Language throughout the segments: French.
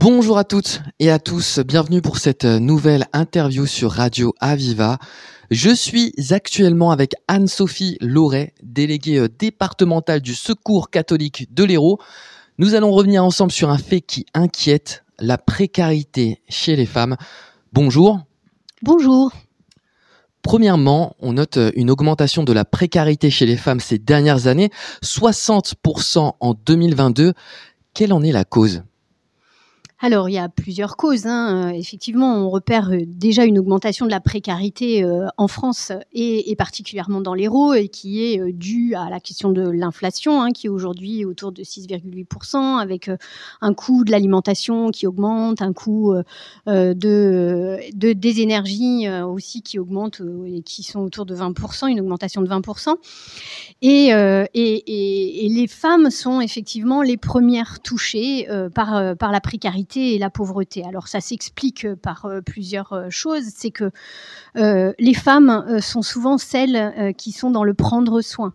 Bonjour à toutes et à tous, bienvenue pour cette nouvelle interview sur Radio Aviva. Je suis actuellement avec Anne-Sophie Loret, déléguée euh, départementale du Secours catholique de l'Hérault. Nous allons revenir ensemble sur un fait qui inquiète, la précarité chez les femmes. Bonjour. Bonjour. Premièrement, on note euh, une augmentation de la précarité chez les femmes ces dernières années, 60% en 2022. Quelle en est la cause? Alors, il y a plusieurs causes. Hein. Euh, effectivement, on repère euh, déjà une augmentation de la précarité euh, en France et, particulièrement dans l'Hérault, et qui est due à la question de l'inflation, hein, qui est aujourd'hui autour de 6,8%, avec un coût de l'alimentation qui augmente, un coût de, des énergies aussi qui augmente et qui sont autour de 20%, une augmentation de 20%. Et, et, et les femmes sont effectivement les premières touchées par, par la précarité et la pauvreté. Alors ça s'explique euh, par euh, plusieurs euh, choses. C'est que les femmes sont souvent celles qui sont dans le prendre soin.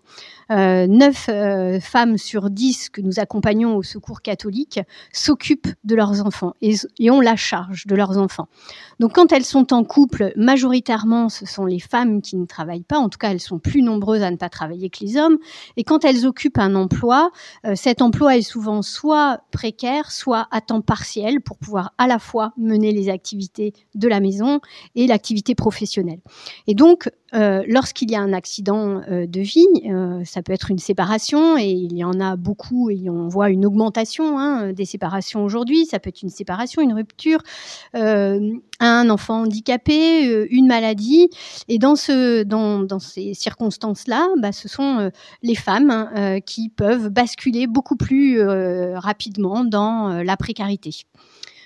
9 femmes sur 10 que nous accompagnons au secours catholique s'occupent de leurs enfants et, ont la charge de leurs enfants. Donc quand elles sont en couple, majoritairement ce sont les femmes qui ne travaillent pas, en tout cas elles sont plus nombreuses à ne pas travailler que les hommes, et quand elles occupent un emploi, cet emploi est souvent soit précaire, soit à temps partiel pour pouvoir à la fois mener les activités de la maison et l'activité professionnelle. Et donc, euh, lorsqu'il y a un accident euh, de vie, euh, ça peut être une séparation, et il y en a beaucoup, et on voit une augmentation hein, des séparations aujourd'hui. Ça peut être une séparation, une rupture, un enfant handicapé, une maladie. Et dans, ce, dans, dans ces circonstances-là, bah, ce sont les femmes hein, qui peuvent basculer beaucoup plus rapidement dans la précarité.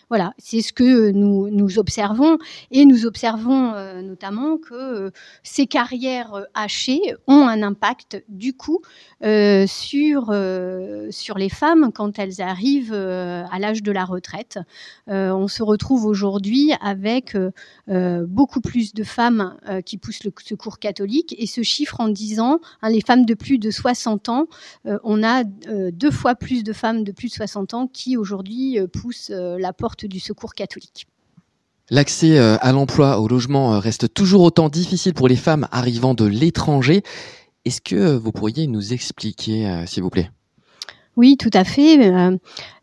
Voilà, c'est ce que nous, nous observons et nous observons euh, notamment que euh, ces carrières euh, hachées ont un impact du coup sur, les femmes quand elles arrivent à l'âge de la retraite. on se retrouve aujourd'hui avec beaucoup plus de femmes qui poussent le secours catholique et ce chiffre en disant hein, les femmes de plus de 60 ans, on a deux fois plus de femmes de plus de 60 ans qui aujourd'hui poussent la porte du secours catholique. L'accès euh, à l'emploi, au logement euh, reste toujours autant difficile pour les femmes arrivant de l'étranger. Est-ce que euh, vous pourriez nous expliquer, s'il vous plaît? Oui, tout à fait.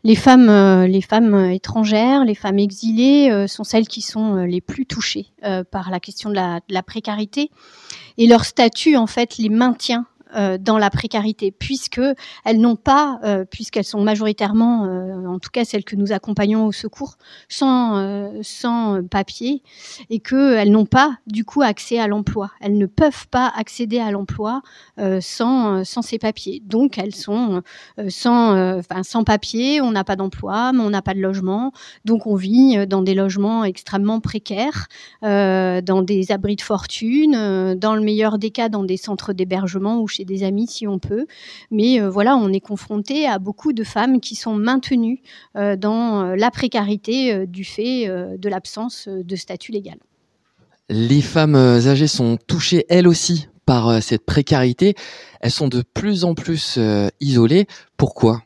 Les femmes, les femmes étrangères, les femmes exilées sont celles qui sont les plus touchées par la question de la, de la précarité. Et leur statut, en fait, les maintient euh, dans la précarité, puisque elles n'ont pas, euh, puisqu'elles sont majoritairement, euh, en tout cas celles que nous accompagnons au secours, sans, sans papier, et qu'elles n'ont pas du coup accès à l'emploi. Elles ne peuvent pas accéder à l'emploi sans, sans ces papiers. Donc elles sont sans, enfin, sans papier, on n'a pas d'emploi, mais on n'a pas de logement, donc on vit dans des logements extrêmement précaires, dans des abris de fortune, dans le meilleur des cas dans des centres d'hébergement ou chez des amis si on peut. Mais euh, voilà, on est confronté à beaucoup de femmes qui sont maintenues euh, dans euh, la précarité du fait de l'absence de statut légal. Les femmes âgées sont touchées elles aussi par cette précarité. Elles sont de plus en plus isolées. Pourquoi?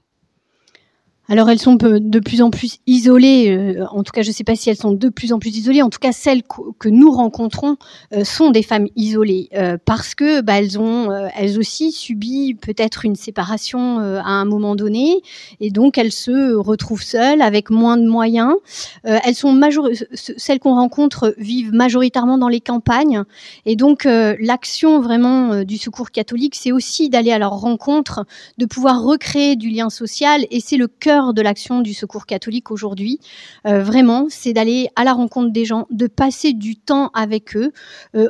Alors elles sont de plus en plus isolées, euh, en tout cas je ne sais pas si elles sont de plus en plus isolées, en tout cas celles que nous rencontrons euh, sont des femmes isolées euh, parce que bah, elles ont elles aussi subi peut-être une séparation à un moment donné. Et donc elles se retrouvent seules avec moins de moyens. elles sont major celles qu'on rencontre vivent majoritairement dans les campagnes. Et donc l'action vraiment du secours catholique c'est aussi d'aller à leur rencontre, de pouvoir recréer du lien social. Et c'est le cœur de l'action du Secours catholique aujourd'hui. vraiment, c'est d'aller à la rencontre des gens, de passer du temps avec eux.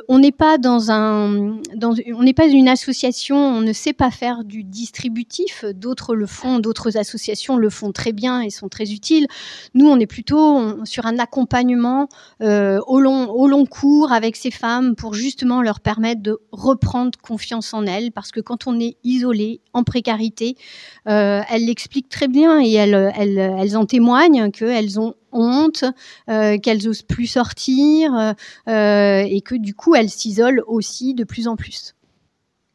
on n'est pas dans un, on n'est pas une association, on ne sait pas faire du distributif. D'autres le font, d'autres associations le font très bien et sont très utiles. Nous, on est plutôt sur un accompagnement au long, au long cours avec ces femmes pour justement leur permettre de reprendre confiance en elles, parce que quand on est isolé, en précarité, euh, elles l'expliquent très bien et elles, elles, elles en témoignent qu'elles ont honte, euh, qu'elles osent plus sortir euh, et que du coup elles s'isolent aussi de plus en plus.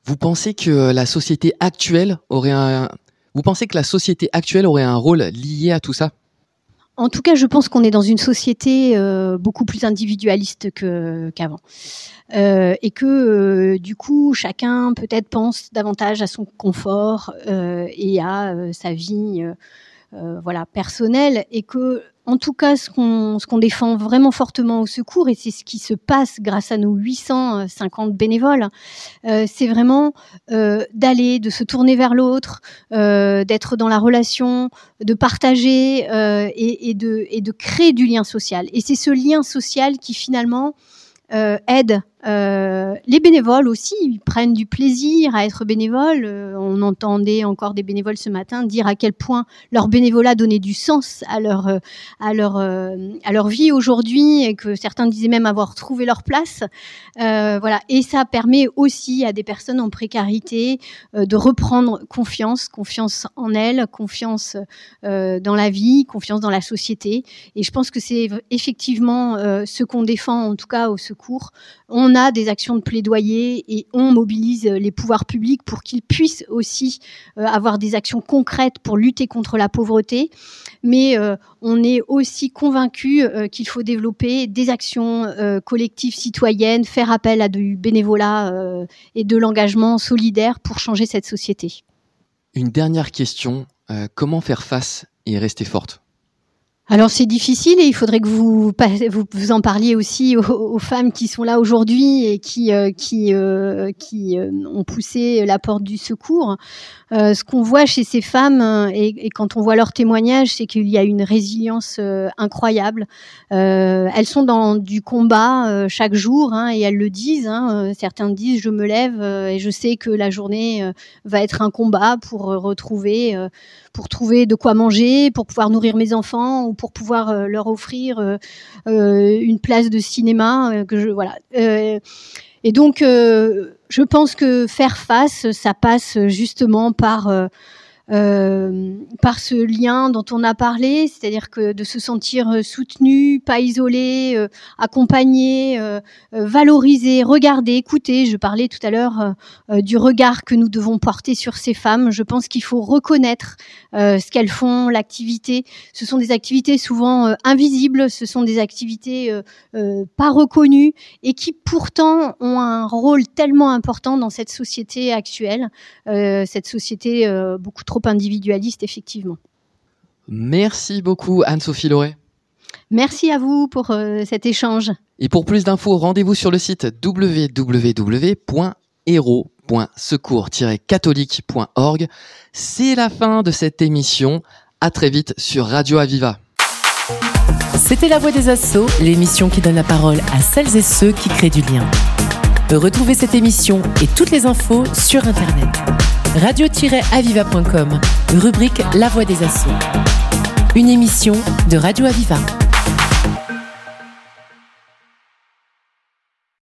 Vous pensez que la société actuelle aurait un vous pensez que la société actuelle aurait un rôle lié à tout ça? En tout cas, je pense qu'on est dans une société euh, beaucoup plus individualiste qu'avant. Euh, et que euh, du coup, chacun peut-être pense davantage à son confort et à sa vie voilà, personnelle. Et que en tout cas, ce qu'on défend vraiment fortement au secours, et c'est ce qui se passe grâce à nos 850 bénévoles, euh, c'est vraiment euh, d'aller, de se tourner vers l'autre, euh, d'être dans la relation, de partager et, et, de, et de créer du lien social. Et c'est ce lien social qui finalement aide euh, les bénévoles aussi ils prennent du plaisir à être bénévoles. Euh, on entendait encore des bénévoles ce matin dire à quel point leur bénévolat donnait du sens à leur euh, à leur à leur vie aujourd'hui et que certains disaient même avoir trouvé leur place. voilà et ça permet aussi à des personnes en précarité de reprendre confiance, confiance en elles, confiance dans la vie, confiance dans la société. Et je pense que c'est effectivement ce qu'on défend en tout cas au secours. A des actions de plaidoyer et on mobilise les pouvoirs publics pour qu'ils puissent aussi euh, avoir des actions concrètes pour lutter contre la pauvreté. Mais euh, on est aussi convaincu euh, qu'il faut développer des actions collectives citoyennes, faire appel à du bénévolat et de l'engagement solidaire pour changer cette société. Une dernière question, comment faire face et rester forte? Alors c'est difficile et il faudrait que vous, vous, en parliez aussi aux, femmes qui sont là aujourd'hui et qui, euh, qui, euh, qui euh, ont poussé la porte du secours. ce qu'on voit chez ces femmes et, quand on voit leurs témoignages, c'est qu'il y a une résilience incroyable. elles sont dans du combat chaque jour hein, et elles le disent. Hein. certains disent je me lève et je sais que la journée va être un combat pour retrouver, pour trouver de quoi manger, pour pouvoir nourrir mes enfants pour pouvoir euh, leur offrir euh, euh, une place de cinéma. et donc, je pense que faire face, ça passe justement par par ce lien dont on a parlé, c'est-à-dire que de se sentir euh, soutenu, pas isolé, euh, accompagné, valorisé, regardé, écouté. Je parlais tout à l'heure du regard que nous devons porter sur ces femmes. Je pense qu'il faut reconnaître ce qu'elles font, l'activité. Ce sont des activités souvent invisibles, ce sont des activités pas reconnues et qui pourtant ont un rôle tellement important dans cette société actuelle, cette société beaucoup trop individualiste, effectivement. Merci beaucoup, Anne-Sophie Loret. Merci à vous pour euh, cet échange. Et pour plus d'infos, rendez-vous sur le site www.hero.secours-catholique.org. C'est la fin de cette émission. À très vite sur Radio Aviva. C'était La Voix des Assauts, l'émission qui donne la parole à celles et ceux qui créent du lien. Retrouvez cette émission et toutes les infos sur Internet radio-aviva.com, rubrique La Voix des Assauts. Une émission de Radio Aviva.